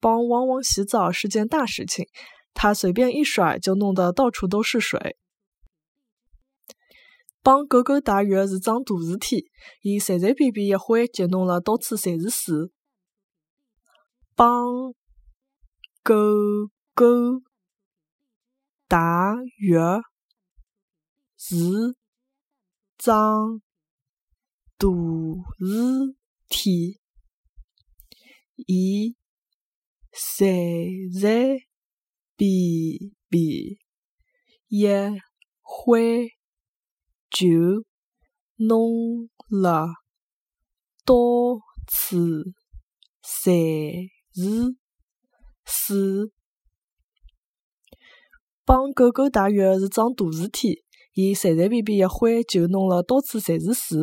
帮汪汪洗澡是件大事情，他随便一甩就弄得到处都是水。帮狗狗汏浴是桩大事体，伊随随便便一挥就弄了到处侪是水。帮狗狗汏浴是桩大事体，伊随随便便一挥。就弄了到处侪是水。帮狗狗汏浴是桩大事体，伊随随便便一挥就弄了到处侪是水。